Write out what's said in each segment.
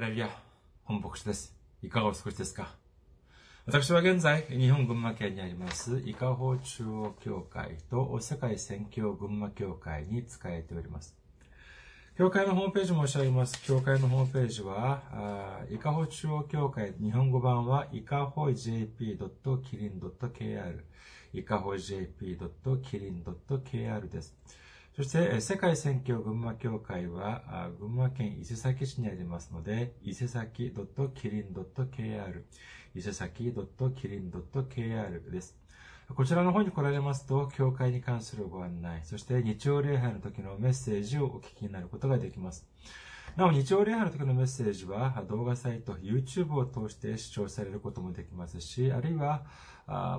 ハレルヤ、本牧師です。いかがお過ごしですか？私は現在、日本群馬県にあります、伊香保中央教会と世界宣教群馬教会に仕えております。教会のホームページ申し上げます。教会のホームページは、伊香保中央教会、日本語版は、伊香保 jp.kirin.kr、伊香保 jp.kirin.kr です。そして、世界選挙群馬協会は、群馬県伊勢崎市にありますので、伊勢崎 .kirin.kr、伊勢崎 .kirin.kr です。こちらの方に来られますと、教会に関するご案内、そして日曜礼拝の時のメッセージをお聞きになることができます。なお、日曜礼拝の時のメッセージは、動画サイト、YouTube を通して視聴されることもできますし、あるいは、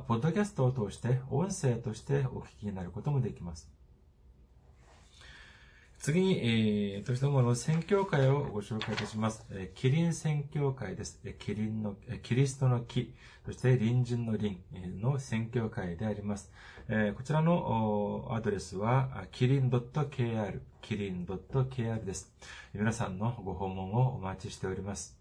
ポッドキャストを通して、音声としてお聞きになることもできます。次に、えー、としてもの宣教会をご紹介いたします。えー、キリン宣教会です。えー、キリンの、えー、キリストの木、そして隣人の隣の宣教会であります。えー、こちらのアドレスは、キリン .kr、キリン .kr です。皆さんのご訪問をお待ちしております。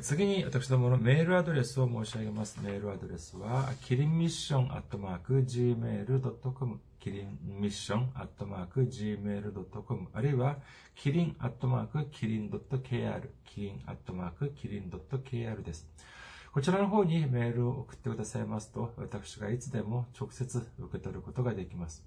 次に私どものメールアドレスを申し上げます。メールアドレスは、キリンミッションアットマーク gmail.com キリンミッションアットマーク gmail.com あるいはキリンアットマークキリン .kr キリンアットマークキリン .kr です。こちらの方にメールを送ってくださいますと、私がいつでも直接受け取ることができます。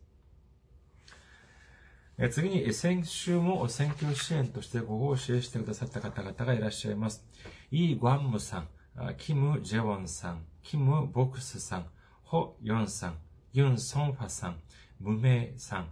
次に、先週も選挙支援としてご奉仕してくださった方々がいらっしゃいます。イー・グァンムさん、キム・ジェウォンさん、キム・ボクスさん、ホ・ヨンさん、ユン・ソンファさん、無名さん、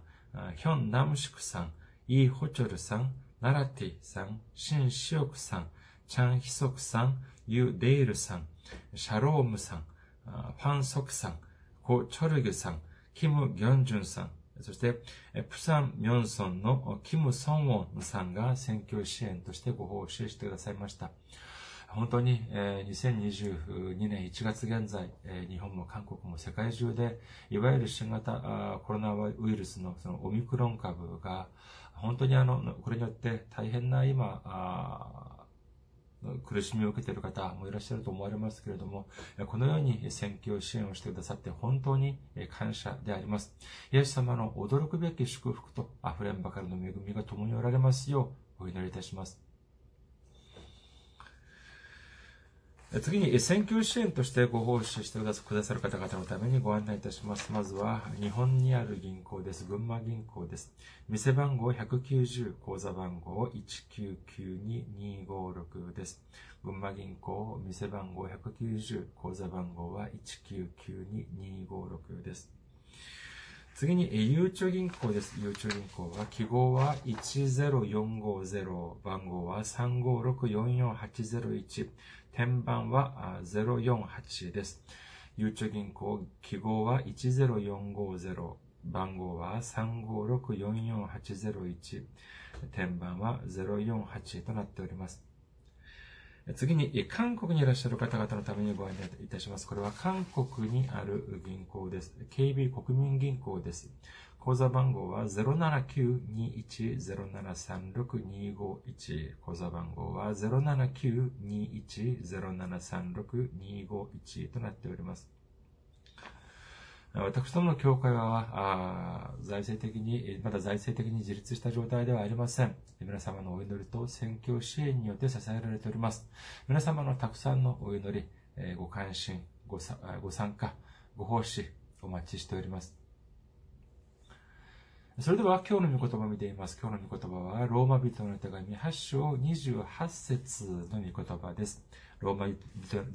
ヒョン・ナムシクさん、イー・ホチョルさん、ナラティさん、シン・シオクさん、チャン・ヒソクさん、ユ・デイルさん、シャロームさん、ファン・ソクさん、コ・チョルギュさん、キム・ギョンジュンさん、そして、プサン・ミョンソンのキム・ソンウォンさんが選挙支援としてご奉仕してくださいました。本当に、え2022年1月現在、え日本も韓国も世界中で、いわゆる新型コロナウイルスのそのオミクロン株が、本当にあの、これによって大変な今、苦しみを受けている方もいらっしゃると思われますけれども、このように選挙支援をしてくださって本当に感謝であります。イエス様の驚くべき祝福と溢れんばかりの恵みが共におられますようお祈りいたします。次に、選挙支援としてご奉仕してくださる方々のためにご案内いたします。まずは、日本にある銀行です。群馬銀行です。店番号190、口座番号1992256です。群馬銀行、店番号190、口座番号は1992256です。次に、ゆうちょ銀行です。ゆうちょ銀行は、記号は10450、番号は35644801。天板は048です。ゆうちょ銀行、記号は10450、番号は356-44801、天板は048となっております。次に、韓国にいらっしゃる方々のためにご案内いたします。これは韓国にある銀行です。KB 国民銀行です。口座番号は079-21-0736-251。口座番号は079-21-0736-251となっております。私どもの教会は、財政的に、まだ財政的に自立した状態ではありません。皆様のお祈りと宣教支援によって支えられております。皆様のたくさんのお祈り、ご関心、ご参加、ご奉仕、お待ちしております。それでは今日の御言葉を見ています。今日の御言葉は、ローマ人の手紙8章28節の御言葉です。ローマ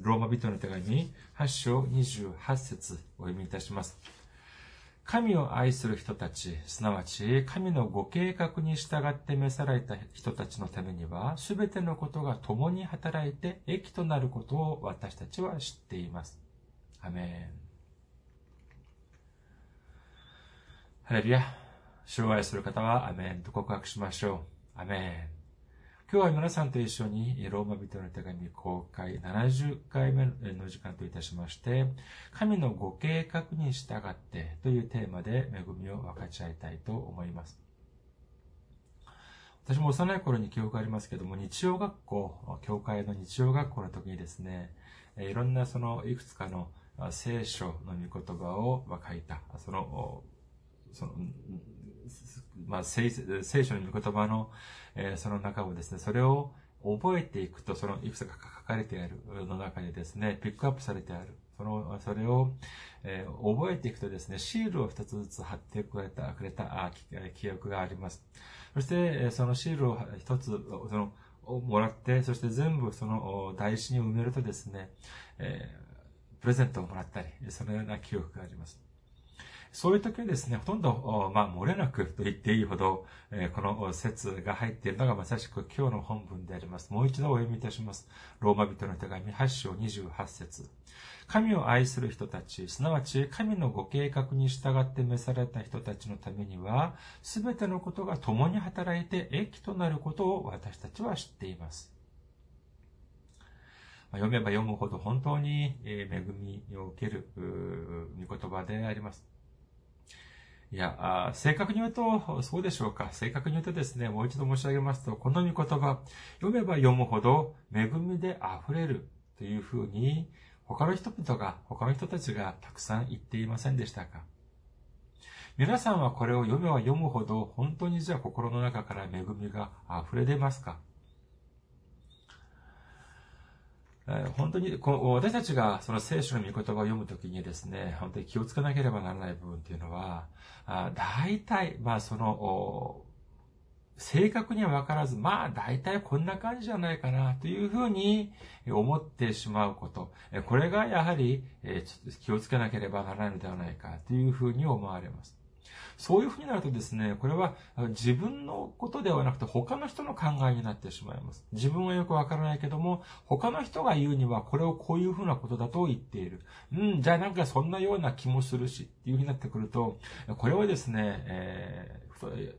ローマ人の手紙8章28節お読みいたします。神を愛する人たち、すなわち神のご計画に従って召された人たちのためには、すべてのことが共に働いて益となることを私たちは知っています。アメン。ハレルヤ。障害する方はアメンと告白しましょう。アメン。今日は皆さんと一緒にローマ人の手紙公開70回目の時間といたしまして、神のご計画に従ってというテーマで恵みを分かち合いたいと思います。私も幼い頃に記憶ありますけども、日曜学校、教会の日曜学校の時にですね、いろんなそのいくつかの聖書の御言葉を書いた、その、その、まあ、聖書の御言葉の、えー、その中をですね、それを覚えていくと、そのいくつか書かれてあるの中にですね、ピックアップされてある。その、それを、えー、覚えていくとですね、シールを一つずつ貼ってくれた、くれた記憶があります。そして、そのシールを一つ、その、もらって、そして全部その台紙に埋めるとですね、えー、プレゼントをもらったり、そのような記憶があります。そういう時はですね、ほとんど、まあ、漏れなくと言っていいほど、え、この説が入っているのがまさしく今日の本文であります。もう一度お読みいたします。ローマ人の手紙8章28節神を愛する人たち、すなわち神のご計画に従って召された人たちのためには、すべてのことが共に働いて益となることを私たちは知っています。読めば読むほど本当に恵みを受ける御言葉であります。いや、正確に言うと、そうでしょうか。正確に言うとですね、もう一度申し上げますと、この御言葉、読めば読むほど恵みで溢れるというふうに、他の人々が、他の人たちがたくさん言っていませんでしたか皆さんはこれを読めば読むほど、本当にじゃあ心の中から恵みが溢れ出ますか本当に、私たちがその聖書の御言葉を読むときにですね、本当に気をつけなければならない部分っていうのは、大体、まあその、正確には分からず、まあ大体こんな感じじゃないかなというふうに思ってしまうこと。これがやはり、気をつけなければならないのではないかというふうに思われます。そういうふうになるとですね、これは自分のことではなくて他の人の考えになってしまいます。自分はよくわからないけども、他の人が言うにはこれをこういうふうなことだと言っている。うん、じゃあなんかそんなような気もするし、っていうふうになってくると、これはですね、えー、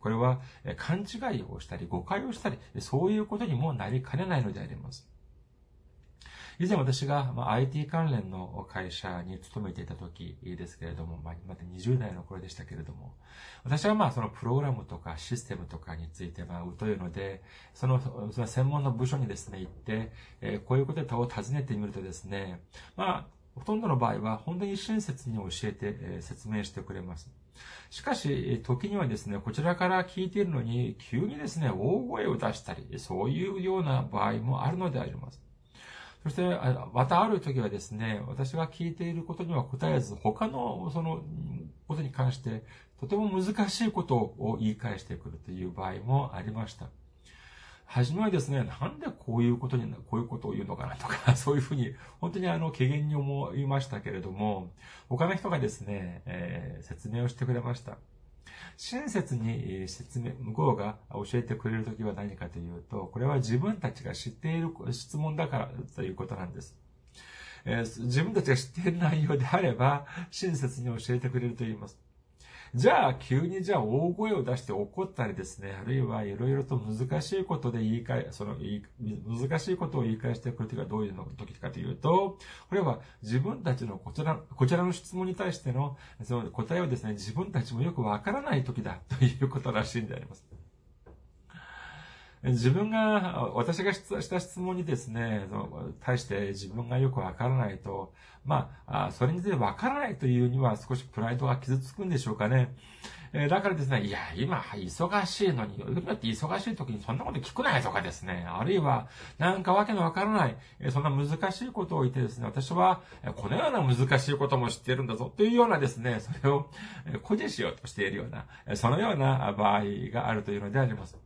これは勘違いをしたり誤解をしたり、そういうことにもなりかねないのであります。以前私が、ま IT 関連の会社に勤めていた時ですけれども、まあ、まだ20代の頃でしたけれども、私はまあそのプログラムとかシステムとかについてまあ疎いので、その、その専門の部署にですね、行って、え、こういうことでを尋ねてみるとですね、まあ、ほとんどの場合は本当に親切に教えて、え、説明してくれます。しかし、時にはですね、こちらから聞いているのに、急にですね、大声を出したり、そういうような場合もあるのであります。そして、またある時はですね、私が聞いていることには答えず、他のそのことに関して、とても難しいことを言い返してくるという場合もありました。はじめはですね、なんでこういうことに、こういうことを言うのかなとか、そういうふうに、本当にあの、軽減に思いましたけれども、他の人がですね、えー、説明をしてくれました。親切に説明、向こうが教えてくれるときは何かというと、これは自分たちが知っている質問だからということなんです。えー、自分たちが知っている内容であれば、親切に教えてくれると言います。じゃあ、急にじゃあ大声を出して怒ったりですね、あるいはいろいろと難しいことで言い換え、その難しいことを言い返してくるときはどういうの時かというと、これは自分たちのこちら、こちらの質問に対してのその答えをですね、自分たちもよくわからない時だということらしいんであります。自分が、私がした質問にですね、対して自分がよくわからないと、まあ、それについてわからないというには少しプライドが傷つくんでしょうかね。えだからですね、いや、今、忙しいのに、だって忙しい時にそんなこと聞くないとかですね、あるいは、なんかわけのわからない、えそんな難しいことを言ってですね、私は、このような難しいことも知ってるんだぞ、というようなですね、それを誇示しようとしているような、そのような場合があるというのであります。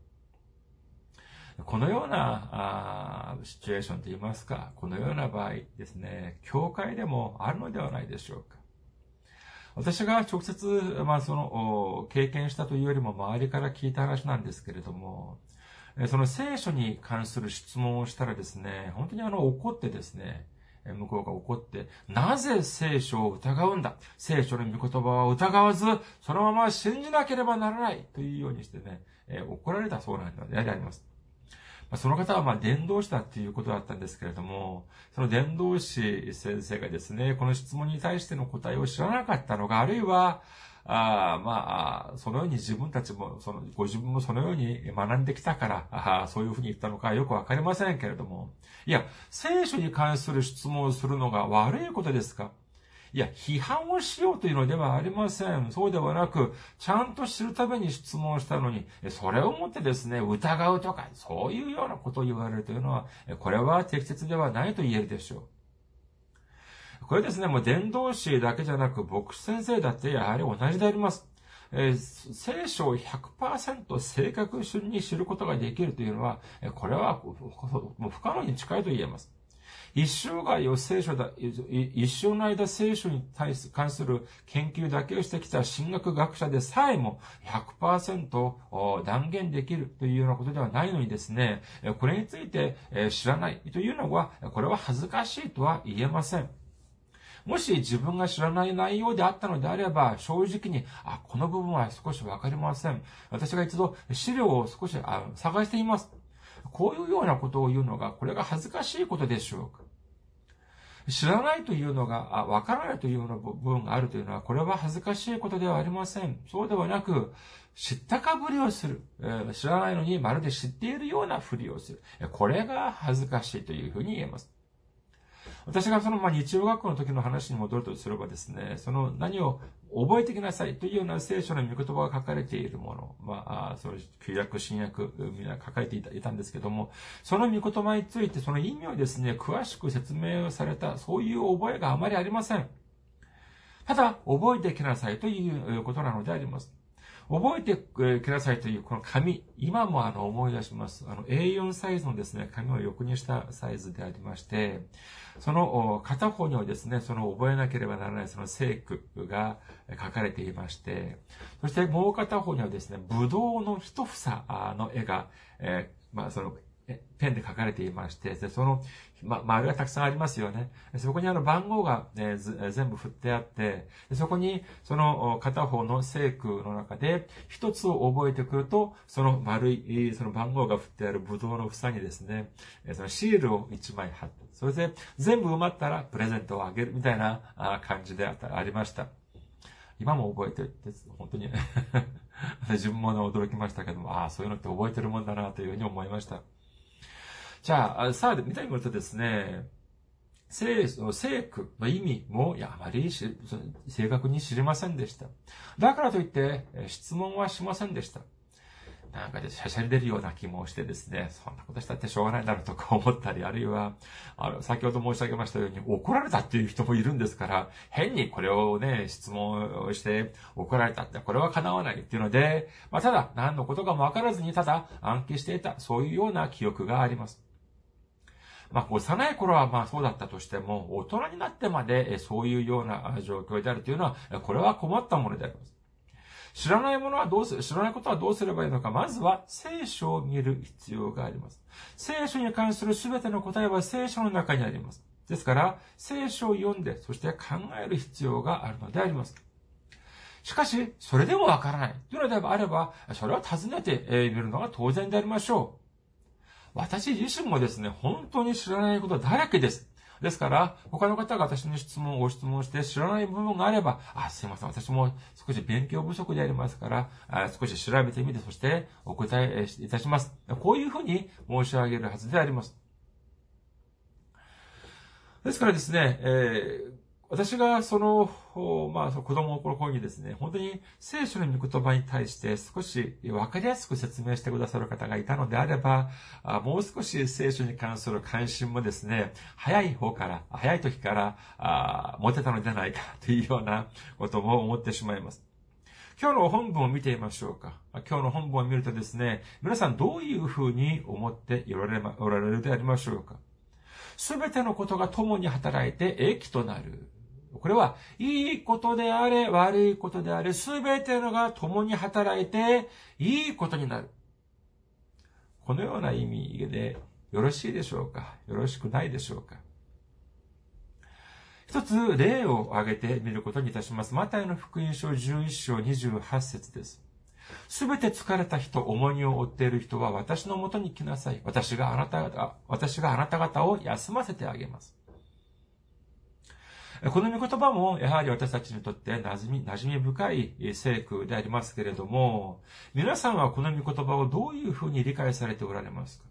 このようなあシチュエーションといいますか、このような場合ですね、教会でもあるのではないでしょうか。私が直接、まあ、その、経験したというよりも周りから聞いた話なんですけれども、その聖書に関する質問をしたらですね、本当にあの怒ってですね、向こうが怒って、なぜ聖書を疑うんだ？聖書の御言葉を疑わず、そのまま信じなければならないというようにしてね、怒られたそうなんであります。まその方はまあ伝道師だっていうことだったんですけれども、その伝道師先生がですね、この質問に対しての答えを知らなかったのか、あるいは、あまあ、そのように自分たちも、その、ご自分もそのように学んできたから、あそういうふうに言ったのかよくわかりませんけれども、いや、聖書に関する質問をするのが悪いことですか？いや、批判をしようというのではありません。そうではなく、ちゃんと知るために質問したのに、それをもってですね、疑うとか、そういうようなことを言われるというのは、これは適切ではないと言えるでしょう。これですね、もう伝道師だけじゃなく、牧師先生だってやはり同じであります。えー、聖書を100%正確に知ることができるというのは、これはもう不可能に近いと言えます。一生涯を聖書だ、一生の間聖書に対す関する研究だけをしてきた神学学者でさえも100%断言できるというようなことではないのにですね、これについて知らないというのは、これは恥ずかしいとは言えません。もし自分が知らない内容であったのであれば、正直に、あ、この部分は少しわかりません。私が一度資料を少し探しています。こういうようなことを言うのが、これが恥ずかしいことでしょうか知らないというのが、あ、わからないというような部分があるというのは、これは恥ずかしいことではありません。そうではなく、知ったかぶりをする。えー、知らないのにまるで知っているようなふりをする。これが恥ずかしいというふうに言えます。私がその、まあ、日曜学校の時の話に戻るとすればですね、その何を覚えてきなさいというような聖書の御言葉が書かれているもの、まあ、その旧約、新約、みんな書かれていたいたんですけども、その御言葉についてその意味をですね、詳しく説明をされた、そういう覚えがあまりありません。ただ、覚えてきなさいということなのであります。覚えてくださいというこの紙、今もあの思い出します。あの A4 サイズのですね、紙を横にしたサイズでありまして、その片方にはですね、その覚えなければならないその聖句が書かれていまして、そしてもう片方にはですね、ブドウの一房の絵が、えー、まあそのペンで書かれていまして、でその、ま、丸がたくさんありますよね。そこにあの番号が、ね、全部振ってあって、そこにその片方の聖句の中で一つを覚えてくると、その丸い、その番号が振ってあるブドウの房にですね、そのシールを一枚貼って、それで全部埋まったらプレゼントをあげるみたいな感じでありました。今も覚えてるって、本当に 自分も驚きましたけども、ああ、そういうのって覚えてるもんだなというふうに思いました。じゃあ、さあ、見たいことですね、聖、聖句の意味も、や、あまり正確に知りませんでした。だからといって、質問はしませんでした。なんかで、しゃしゃり出るような気もしてですね、そんなことしたってしょうがないだろうとか思ったり、あるいは、あの、先ほど申し上げましたように、怒られたっていう人もいるんですから、変にこれをね、質問をして怒られたって、これは叶わないっていうので、まあ、ただ、何のことかもわからずに、ただ暗記していた、そういうような記憶があります。まあ、幼い頃はまあそうだったとしても、大人になってまでそういうような状況であるというのは、これは困ったものであります。知らないものはどうす、知らないことはどうすればいいのか、まずは聖書を見る必要があります。聖書に関する全ての答えは聖書の中にあります。ですから、聖書を読んで、そして考える必要があるのであります。しかし、それでもわからない。というのであれば、それは尋ねてみるのが当然でありましょう。私自身もですね、本当に知らないことだらけです。ですから、他の方が私に質問、ご質問して知らない部分があれば、あ、すいません、私も少し勉強不足でありますから、あ少し調べてみて、そしてお答えいたします。こういうふうに申し上げるはずであります。ですからですね、えー私がその、まあ、子供の頃にですね、本当に聖書の御言葉に対して少し分かりやすく説明してくださる方がいたのであれば、もう少し聖書に関する関心もですね、早い方から、早い時から持てたのではないかというようなことも思ってしまいます。今日の本文を見てみましょうか。今日の本文を見るとですね、皆さんどういうふうに思っておられおられるでありましょうか。すべてのことが共に働いて益となる。これは、いいことであれ、悪いことであれ、すべてのが共に働いて、いいことになる。このような意味でよろしいでしょうか？よろしくないでしょうか？一つ例を挙げてみることにいたします。マタイの福音書11章28節です。すべて疲れた人、重荷を負っている人は私のもとに来なさい。私があなた方、私があなた方を休ませてあげます。この御言葉も、やはり私たちにとって馴染み、馴染み深い聖句でありますけれども、皆さんはこの御言葉をどういうふうに理解されておられますか？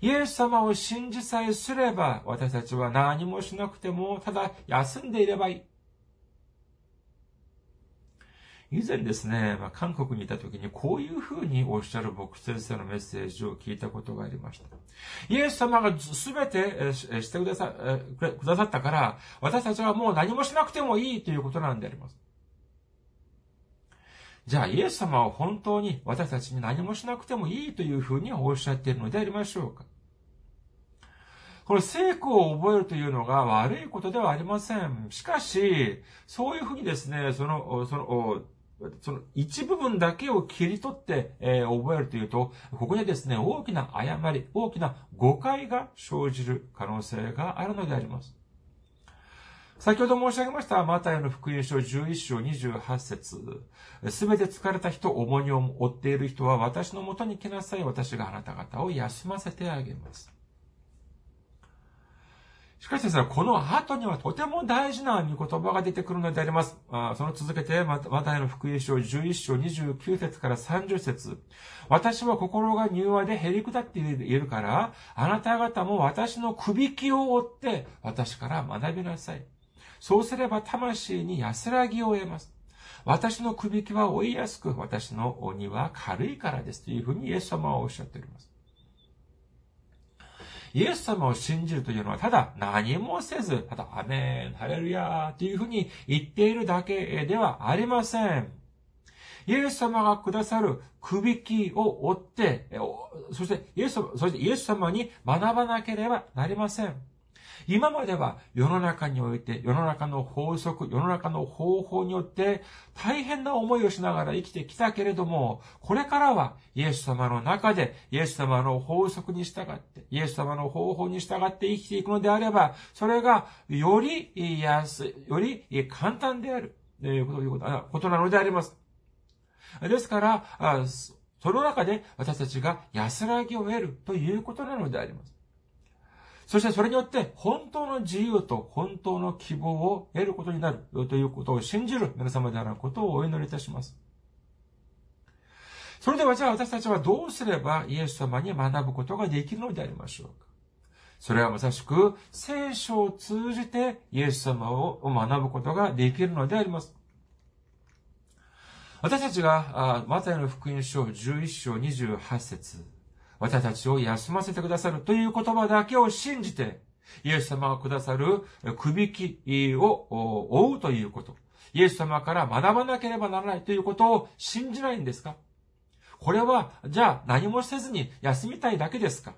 イエス様を信じさえすれば、私たちは何もしなくても、ただ休んでいればいい。以前ですね、まあ、韓国にいた時にこういうふうにおっしゃる牧師先生のメッセージを聞いたことがありました。イエス様がすべてしてくださくださったから、私たちはもう何もしなくてもいいということなんであります。じゃあ、イエス様は本当に私たちに何もしなくてもいいというふうにおっしゃっているのでありましょうかこれ、聖句を覚えるというのが悪いことではありません。しかし、そういうふうにですね、その、その、その一部分だけを切り取って、えー、覚えるというと、ここにですね、大きな誤り、大きな誤解が生じる可能性があるのであります。先ほど申し上げました、マタイの福音書11章28節すべて疲れた人、重荷を負っている人は私のもとに来なさい。私があなた方を休ませてあげます。しかしですね、この後にはとても大事な御言葉が出てくるのであります。あその続けて、マタイの福音書11章29節から30節私は心が柔和で減り下っているから、あなた方も私のくびきを追って私から学びなさい。そうすれば魂に安らぎを得ます。私のくびきは追いやすく、私の鬼は軽いからです。というふうにイエス様はおっしゃっております。イエス様を信じるというのは、ただ何もせず、ただアメン、ハレルヤーというふうに言っているだけではありません。イエス様がくださるくびきを追って、そしてイエス様、そしてイエス様に学ばなければなりません。今までは世の中において、世の中の法則、世の中の方法によって大変な思いをしながら生きてきたけれども、これからはイエス様の中で、イエス様の法則に従って、イエス様の方法に従って生きていくのであれば、それがより安い、より簡単である、ということなのであります。ですから、その中で私たちが安らぎを得るということなのであります。そしてそれによって本当の自由と本当の希望を得ることになるということを信じる皆様であることをお祈りいたします。それではじゃあ私たちはどうすればイエス様に学ぶことができるのでありましょうかそれはまさしく聖書を通じてイエス様を学ぶことができるのであります。私たちが、マタイの福音書11章28節私たちを休ませてくださるという言葉だけを信じて、イエス様がくださるくびきを追うということ。イエス様から学ばなければならないということを信じないんですか？これは、じゃあ何もせずに休みたいだけですか？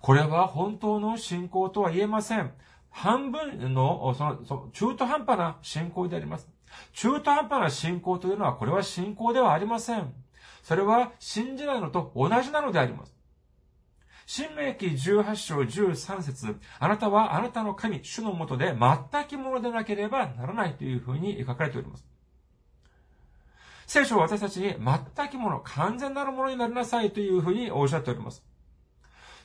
これは本当の信仰とは言えません。半分の、その、その中途半端な信仰であります。中途半端な信仰というのは、これは信仰ではありません。それは信じないのと同じなのであります。新明記18章13節あなたはあなたの神、主のもとで全き者でなければならないというふうに書かれております。聖書は私たちに全き者、完全なるものになりなさいというふうにおっしゃっております。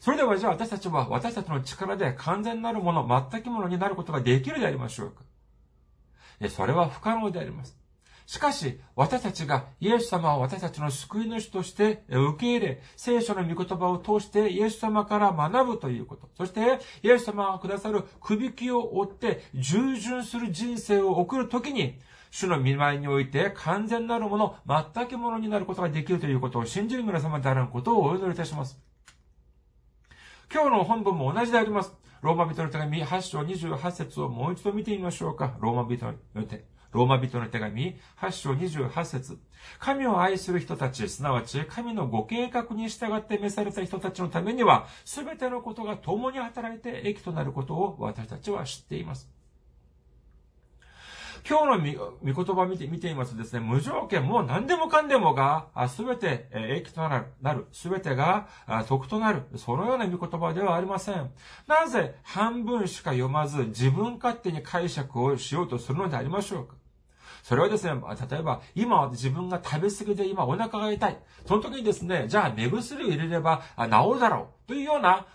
それではじゃあ私たちは私たちの力で完全なるもの、全き者になることができるでありましょうかそれは不可能であります。しかし、私たちがイエス様を私たちの救い主として受け入れ、聖書の御言葉を通してイエス様から学ぶということ。そして、イエス様がくださるくびきを追って従順する人生を送るときに、主の見舞いにおいて完全なるもの、全くものになることができるということを信じる皆様であることをお祈りいたします。今日の本文も同じであります。ローマ人の手紙8章28節をもう一度見てみましょうか。ローマ人の手ローマ人の手紙、8章28節神を愛する人たち、すなわち神のご計画に従って召された人たちのためには、すべてのことが共に働いて益となることを私たちは知っています。今日の御言葉見て、見ていますとですね、無条件、もう何でもかんでもが、すべて益となる、すべてが得となる、そのような御言葉ではありません。なぜ半分しか読まず自分勝手に解釈をしようとするのでありましょうか？それはですね、例えば、今自分が食べ過ぎで今お腹が痛い。その時にですね、じゃあ目薬を入れれば治るだろう。というような、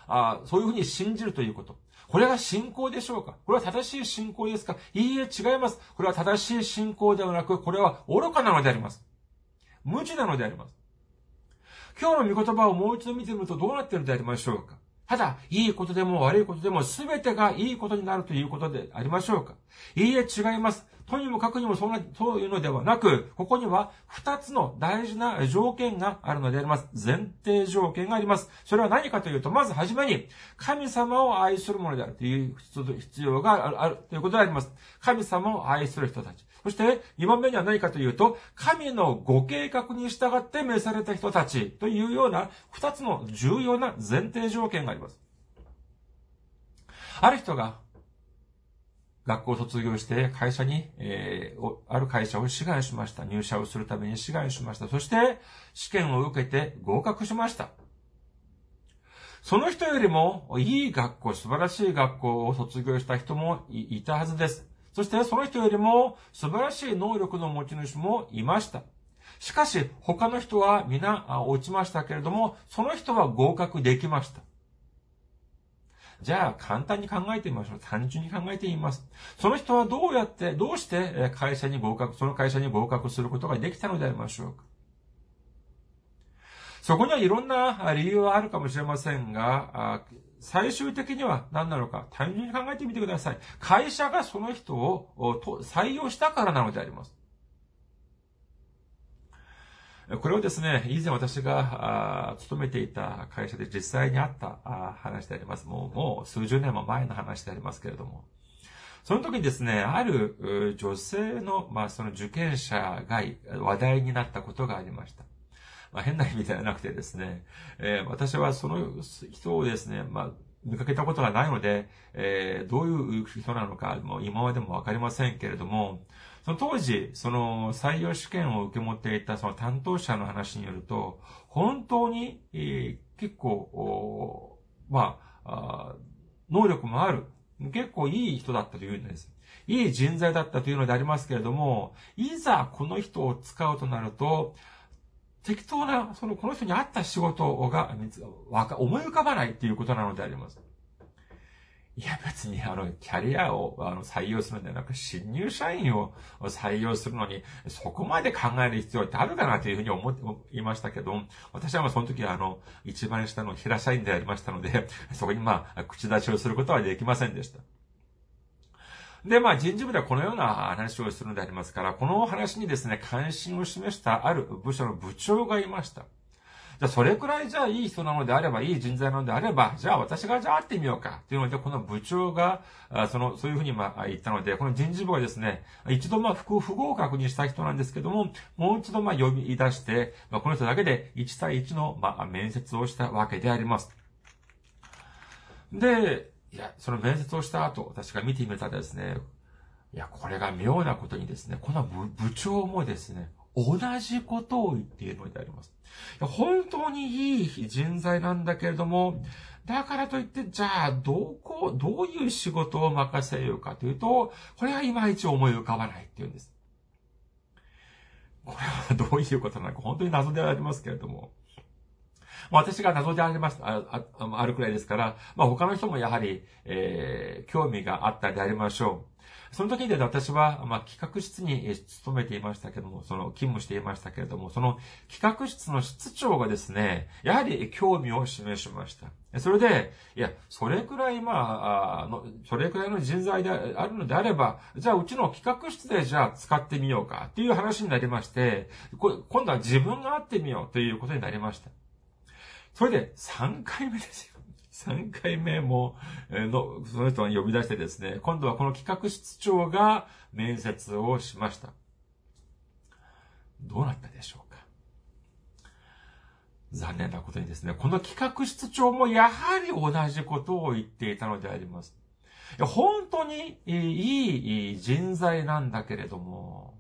そういうふうに信じるということ。これが信仰でしょうか？これは正しい信仰ですか？いいえ、違います。これは正しい信仰ではなく、これは愚かなのであります。無知なのであります。今日の御言葉をもう一度見てみるとどうなっているのでありましょうか？ただ、いいことでも悪いことでも全てがいいことになるということでありましょうか？いいえ、違います。とにもかくにもそんな、そういうのではなく、ここには二つの大事な条件があるのであります。前提条件があります。それは何かというと、まずはじめに、神様を愛するものであるという必要があるということであります。神様を愛する人たち。そして、二番目には何かというと、神のご計画に従って召された人たちというような二つの重要な前提条件があります。ある人が学校を卒業して会社に、えー、ある会社を志願しました。入社をするために志願しました。そして、試験を受けて合格しました。その人よりも、いい学校、素晴らしい学校を卒業した人もいたはずです。そして、その人よりも、素晴らしい能力の持ち主もいました。しかし、他の人は皆落ちましたけれども、その人は合格できました。じゃあ、簡単に考えてみましょう。単純に考えてみます。その人はどうやって、どうして会社に合格、その会社に合格することができたのでありましょうか。そこにはいろんな理由はあるかもしれませんが、最終的には何なのか、単純に考えてみてください。会社がその人を採用したからなのであります。これをですね、以前私が勤めていた会社で実際にあった話であります。もう、もう数十年も前の話でありますけれども。その時にですね、ある女性の、まあその受験者が話題になったことがありました。まあ変な意味ではなくてですね、えー、私はその人をですね、まあ見かけたことがないので、えー、どういう人なのか、もう今までもわかりませんけれども、その当時、その採用試験を受け持っていたその担当者の話によると、本当に、えー、結構、まあ能力もある、結構いい人だったというんです。いい人材だったというのでありますけれども、いざこの人を使うとなると、適当な、その、この人に合った仕事が、思い浮かばないっていうことなのであります。いや別にあの、キャリアをあの採用するんではなく、新入社員を採用するのに、そこまで考える必要ってあるかなというふうに思っていましたけど、私はまその時はあの、一番下の平社員でありましたので、そこにまあ、口出しをすることはできませんでした。で、まあ人事部ではこのような話をするのでありますから、この話にですね、関心を示したある部署の部長がいました。じゃあ、それくらいじゃあいい人なのであれば、いい人材なのであれば、じゃあ私がじゃあ会ってみようか。というので、この部長が、その、そういうふうにまあ言ったので、この人事部はですね、一度まあ不不合格にした人なんですけども、もう一度まあ呼び出して、まあこの人だけで1対1のまあ面接をしたわけであります。で、いや、その面接をした後、私が見てみたらですね、いや、これが妙なことにですね、この部長もですね、同じことを言っているのであります。本当にいい人材なんだけれども、だからといって、じゃあ、どこ、どういう仕事を任せようかというと、これはいまいち思い浮かばないっていうんです。これはどういうことなのか、本当に謎でありますけれども。私が謎であります、あああるくらいですから、まあ他の人もやはり、えー、興味があったでありましょう。その時で私は、まあ、企画室に勤めていましたけども、その、勤務していましたけれども、その企画室の室長がですね、やはり興味を示しました。それで、いや、それくらい、まあ、あの、それくらいの人材であるのであれば、じゃあうちの企画室でじゃあ使ってみようかっていう話になりまして、今度は自分が会ってみようということになりました。それで3回目ですよ。3回目も、の、その人を呼び出してですね、今度はこの企画室長が面接をしました。どうなったでしょうか？残念なことにですね、この企画室長もやはり同じことを言っていたのであります。本当にいい人材なんだけれども、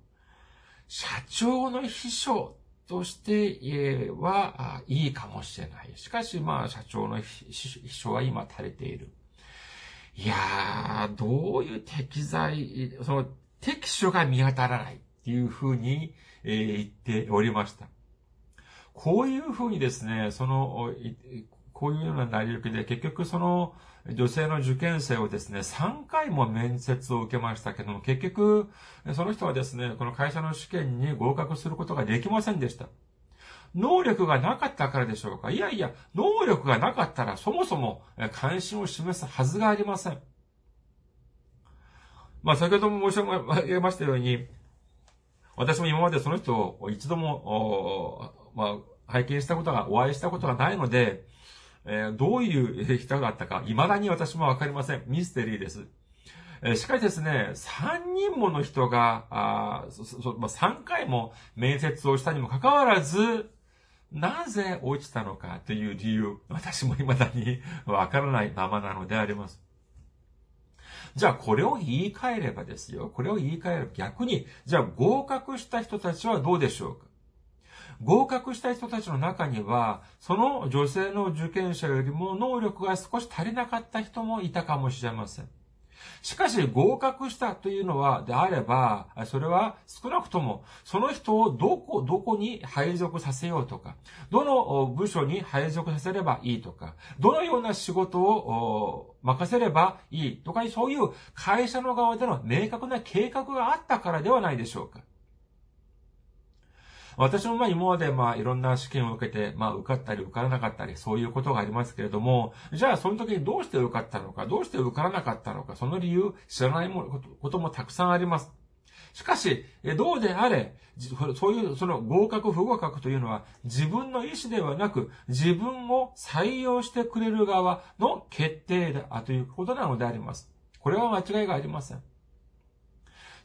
社長の秘書としてはいいかもしれない。しかし、まあ、社長の秘書は今垂れている。いやー、どういう適材、その、適所が見当たらないっていうふうに、え、言っておりました。こういうふうにですね、その、こういうような成り行きで、結局その女性の受験生をですね、3回も面接を受けましたけども、結局、その人はですね、この会社の試験に合格することができませんでした。能力がなかったからでしょうかいやいや、能力がなかったらそもそも関心を示すはずがありません。まあ、先ほども申し上げましたように、私も今までその人を一度も、まあ、拝見したことが、お会いしたことがないので、えー、どういう人があったか、未だに私もわかりません。ミステリーです。えー、しかしですね、3人もの人が、あそそまあ、3回も面接をしたにもかかわらず、なぜ落ちたのかという理由、私も未だにわからないままなのであります。じゃあこれを言い換えればですよ。これを言い換えれば逆に、じゃあ合格した人たちはどうでしょうか？合格した人たちの中には、その女性の受験者よりも能力が少し足りなかった人もいたかもしれません。しかし合格したというのは、であれば、それは少なくとも、その人をどこ、どこに配属させようとか、どの部署に配属させればいいとか、どのような仕事を任せればいいとか、そういう会社の側での明確な計画があったからではないでしょうか。私もまあ今までまあいろんな試験を受けて、まあ受かったり受からなかったり、そういうことがありますけれども、じゃあその時にどうして受かったのか、どうして受からなかったのか、その理由知らないこともたくさんあります。しかし、どうであれ、そういう、その合格不合格というのは自分の意思ではなく、自分を採用してくれる側の決定だということなのであります。これは間違いがありません。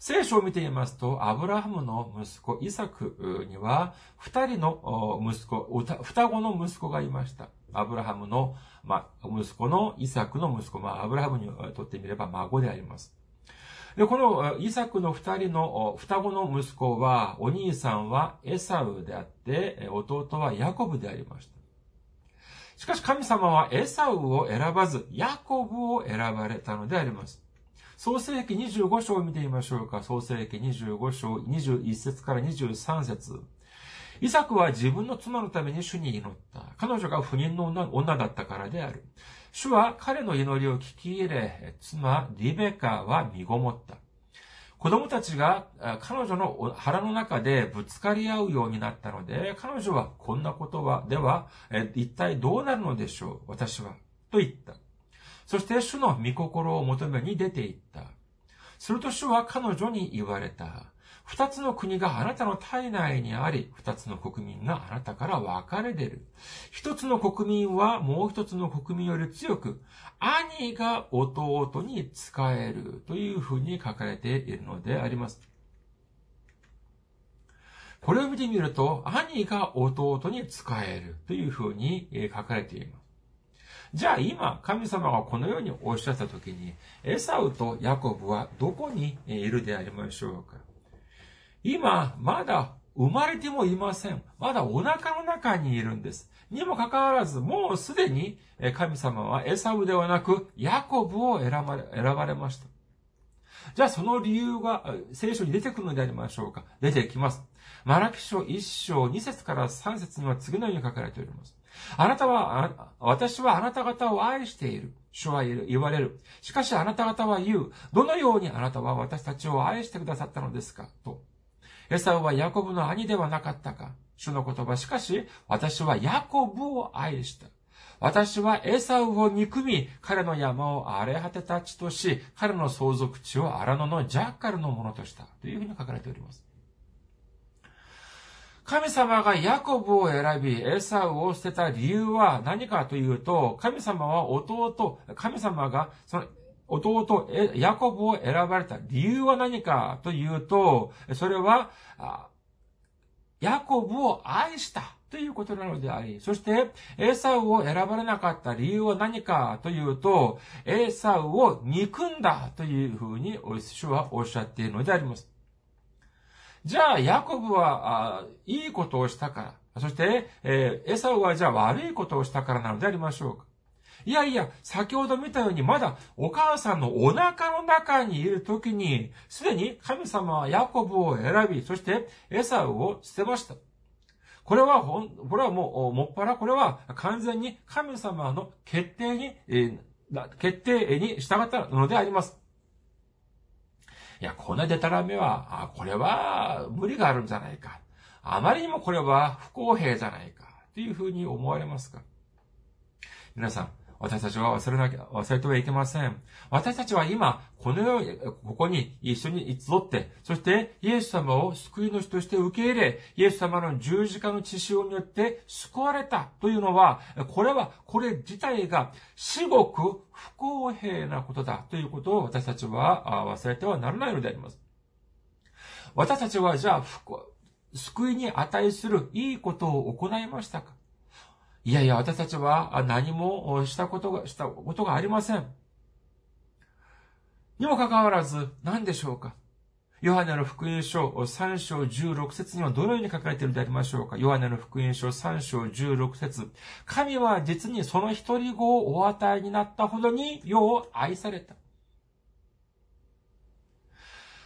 聖書を見てみますと、アブラハムの息子、イサクには、二人の息子、双子の息子がいました。アブラハムの、まあ、息子のイサクの息子、まあ、アブラハムにとってみれば孫であります。で、このイサクの二人の双子の息子は、お兄さんはエサウであって、弟はヤコブでありました。しかし神様はエサウを選ばず、ヤコブを選ばれたのであります。創世記25章を見てみましょうか。創世記25章21節から23節イサクは自分の妻のために主に祈った。彼女が不妊の女だったからである。主は彼の祈りを聞き入れ、妻リベカは身ごもった。子供たちが彼女の腹の中でぶつかり合うようになったので、彼女はこんなことは、では、一体どうなるのでしょう？私は。と言った。そして主の御心を求めに出て行った。すると主は彼女に言われた。二つの国があなたの体内にあり、二つの国民があなたから分かれ出る。一つの国民はもう一つの国民より強く、兄が弟に仕えるというふうに書かれているのであります。これを見てみると、兄が弟に仕えるというふうに書かれています。じゃあ今、神様がこのようにおっしゃったときに、エサウとヤコブはどこにいるでありましょうか？今、まだ生まれてもいません。まだお腹の中にいるんです。にもかかわらず、もうすでに神様はエサウではなく、ヤコブを選ばれ、選ばれました。じゃあその理由が聖書に出てくるのでありましょうか？出てきます。マラキ書1章2節から3節には次のように書かれております。あなたは、私はあなた方を愛している。主は言われる。しかしあなた方は言う。どのようにあなたは私たちを愛してくださったのですか？と。エサウはヤコブの兄ではなかったか？主の言葉。しかし、私はヤコブを愛した。私はエサウを憎み、彼の山を荒れ果てた地とし、彼の相続地を荒野のジャッカルのものとした。というふうに書かれております。神様がヤコブを選び、エサウを捨てた理由は何かというと、神様は弟、神様がその弟、ヤコブを選ばれた理由は何かというと、それは、ヤコブを愛したということなのであり、そして、エサウを選ばれなかった理由は何かというと、エサウを憎んだというふうに、主はおっしゃっているのであります。じゃあ、ヤコブは、あいいことをしたから、そして、えー、エサウはじゃあ悪いことをしたからなのでありましょうか。いやいや、先ほど見たように、まだお母さんのお腹の中にいるときに、すでに神様はヤコブを選び、そしてエサウを捨てました。これはほん、これはもう、もっぱらこれは完全に神様の決定に、えー、決定に従ったのであります。いや、こんなデタラメは、あ、これは無理があるんじゃないか。あまりにもこれは不公平じゃないか。というふうに思われますか皆さん、私たちは忘れなきゃ、忘れてはいけません。私たちは今、このよう、ここに一緒に集って、そしてイエス様を救い主として受け入れ、イエス様の十字架の血潮によって救われたというのは、これは、これ自体が至極不公平なことだということを私たちは忘れてはならないのであります。私たちはじゃあ、救いに値するいいことを行いましたか？いやいや、私たちは何もしたことが、したことがありません。にもかかわらず、何でしょうか？ヨハネの福音書3章16節にはどのように書かれているでありましょうか？ヨハネの福音書3章16節神は実にその一人子をお与えになったほどに世を愛された。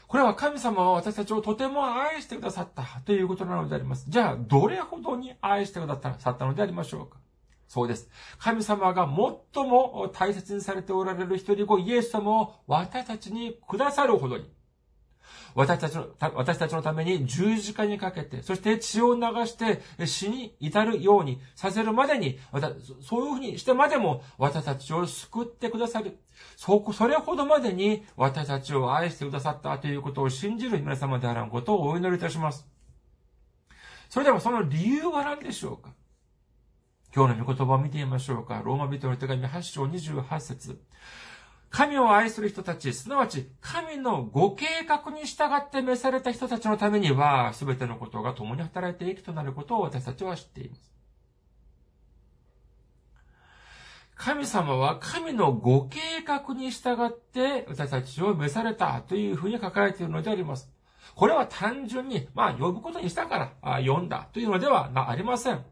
これは神様は私たちをとても愛してくださったということなのであります。じゃあ、どれほどに愛してくださったのでありましょうか？そうです。神様が最も大切にされておられる一人子イエス様を私たちにくださるほどに、私たちの、私たちのために十字架にかけて、そして血を流して死に至るようにさせるまでに、そういうふうにしてまでも私たちを救ってくださる。そ、それほどまでに私たちを愛してくださったということを信じる皆様であらんことをお祈りいたします。それではその理由は何でしょうか？今日の御言葉を見てみましょうか。ローマ人の手紙8章28節神を愛する人たち、すなわち神のご計画に従って召された人たちのためには、すべてのことが共に働いていくとなることを私たちは知っています。神様は神のご計画に従って私たちを召されたというふうに書かれているのであります。これは単純に、まあ、呼ぶことにしたからあ読んだというのではありません。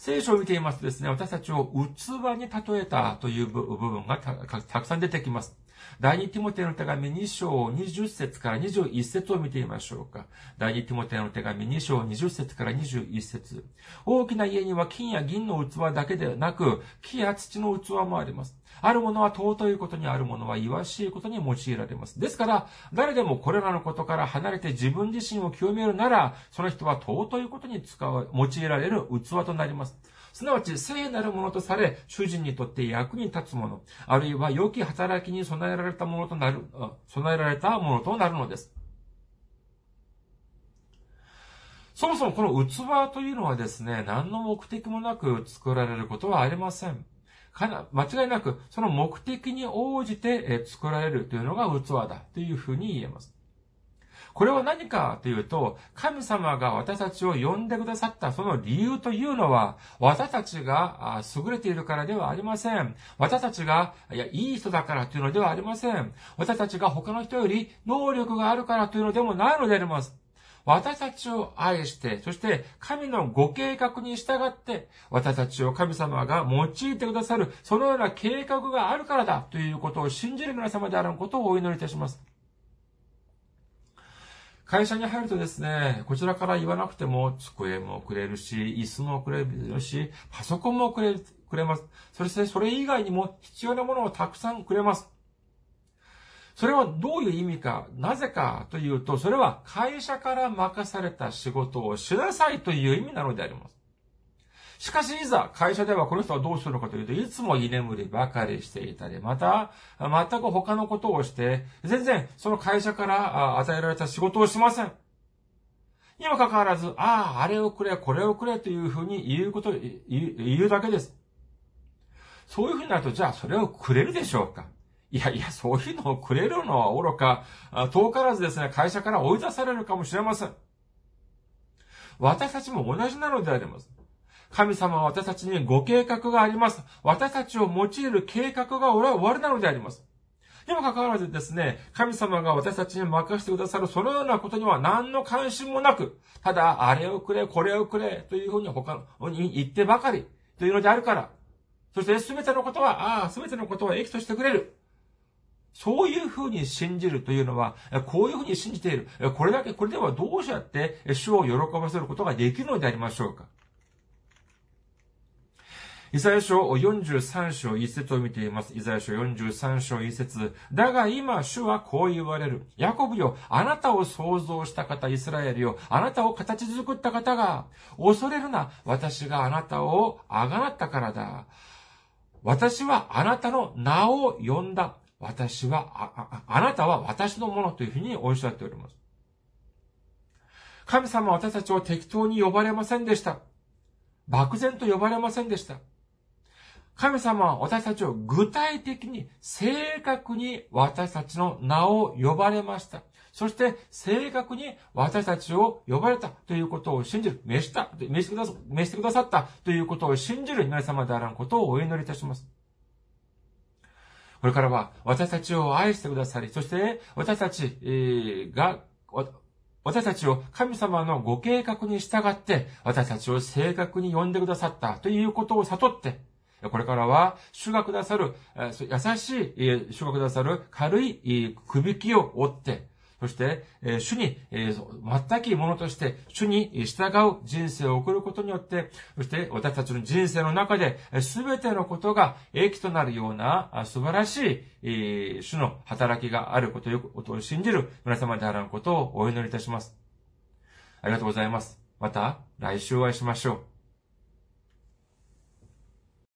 聖書を見ていますとですね、私たちを器に例えたという部分がたくさん出てきます。第二ティモテの手紙2章20節から21節を見てみましょうか。第二ティモテの手紙2章20節から21節大きな家には金や銀の器だけでなく、木や土の器もあります。あるものは尊いことにあるものは卑しいことに用いられます。ですから、誰でもこれらのことから離れて自分自身を清めるなら、その人は尊いことに使う、用いられる器となります。すなわち聖なるものとされ、主人にとって役に立つもの、あるいは良き働きに備えられたものとなる、備えられたものとなるのです。そもそもこの器というのはですね、何の目的もなく作られることはありません。かな間違いなく、その目的に応じて作られるというのが器だというふうに言えます。これは何かというと、神様が私たちを呼んでくださったその理由というのは、私たちが優れているからではありません。私たちが、いや、いい人だからというのではありません。私たちが他の人より能力があるからというのでもないのであります。私たちを愛して、そして神のご計画に従って、私たちを神様が用いてくださる、そのような計画があるからだということを信じる皆様であることをお祈りいたします。会社に入るとですね、こちらから言わなくても机もくれるし、椅子もくれるし、パソコンもくれくれます。そしてそれ以外にも必要なものをたくさんくれます。それはどういう意味か、なぜかというと、それは会社から任された仕事をしなさいという意味なのであります。しかしいざ会社ではこの人はどうするのかというと、いつも居眠りばかりしていたり、また、全く他のことをして、全然その会社から与えられた仕事をしません。にもかかわらず、ああ、あれをくれ、これをくれというふうに言うこと、言うだけです。そういうふうになると、じゃあそれをくれるでしょうか？いやいや、そういうのをくれるのは愚か、遠からずですね、会社から追い出されるかもしれません。私たちも同じなのであります。神様は私たちにご計画があります。私たちを用いる計画が終わりなのであります。にもかかわらずですね、神様が私たちに任せてくださるそのようなことには何の関心もなく、ただ、あれをくれ、これをくれ、というふうに他に言ってばかり、というのであるから、そして全てのことは、ああ、全てのことは益としてくれる。そういうふうに信じるというのは、こういうふうに信じている。これだけ、これではどうやって主を喜ばせることができるのでありましょうかイザヤ書43章1節を見ています。イザヤ書43章1節だが今、主はこう言われる。ヤコブよ、あなたを創造した方、イスラエルよ、あなたを形作った方が、恐れるな、私があなたをあがなったからだ。私はあなたの名を呼んだ。私は、あ、ああなたは私のものというふうにおっしゃっております。神様は私たちを適当に呼ばれませんでした。漠然と呼ばれませんでした。神様は私たちを具体的に、正確に私たちの名を呼ばれました。そして正確に私たちを呼ばれたということを信じる、召した、召してくださ召してくださったということを信じる皆様であらんことをお祈りいたします。これからは私たちを愛してくださり、そして私たちが、私たちを神様のご計画に従って私たちを正確に呼んでくださったということを悟って、これからは、主がくださる、優しい、主がくださる軽いくびきを追って、そして、主に、全くものとして、主に従う人生を送ることによって、そして私たちの人生の中で、すべてのことが益となるような素晴らしい、主の働きがあることを信じる皆様であることをお祈りいたします。ありがとうございます。また来週お会いしましょう。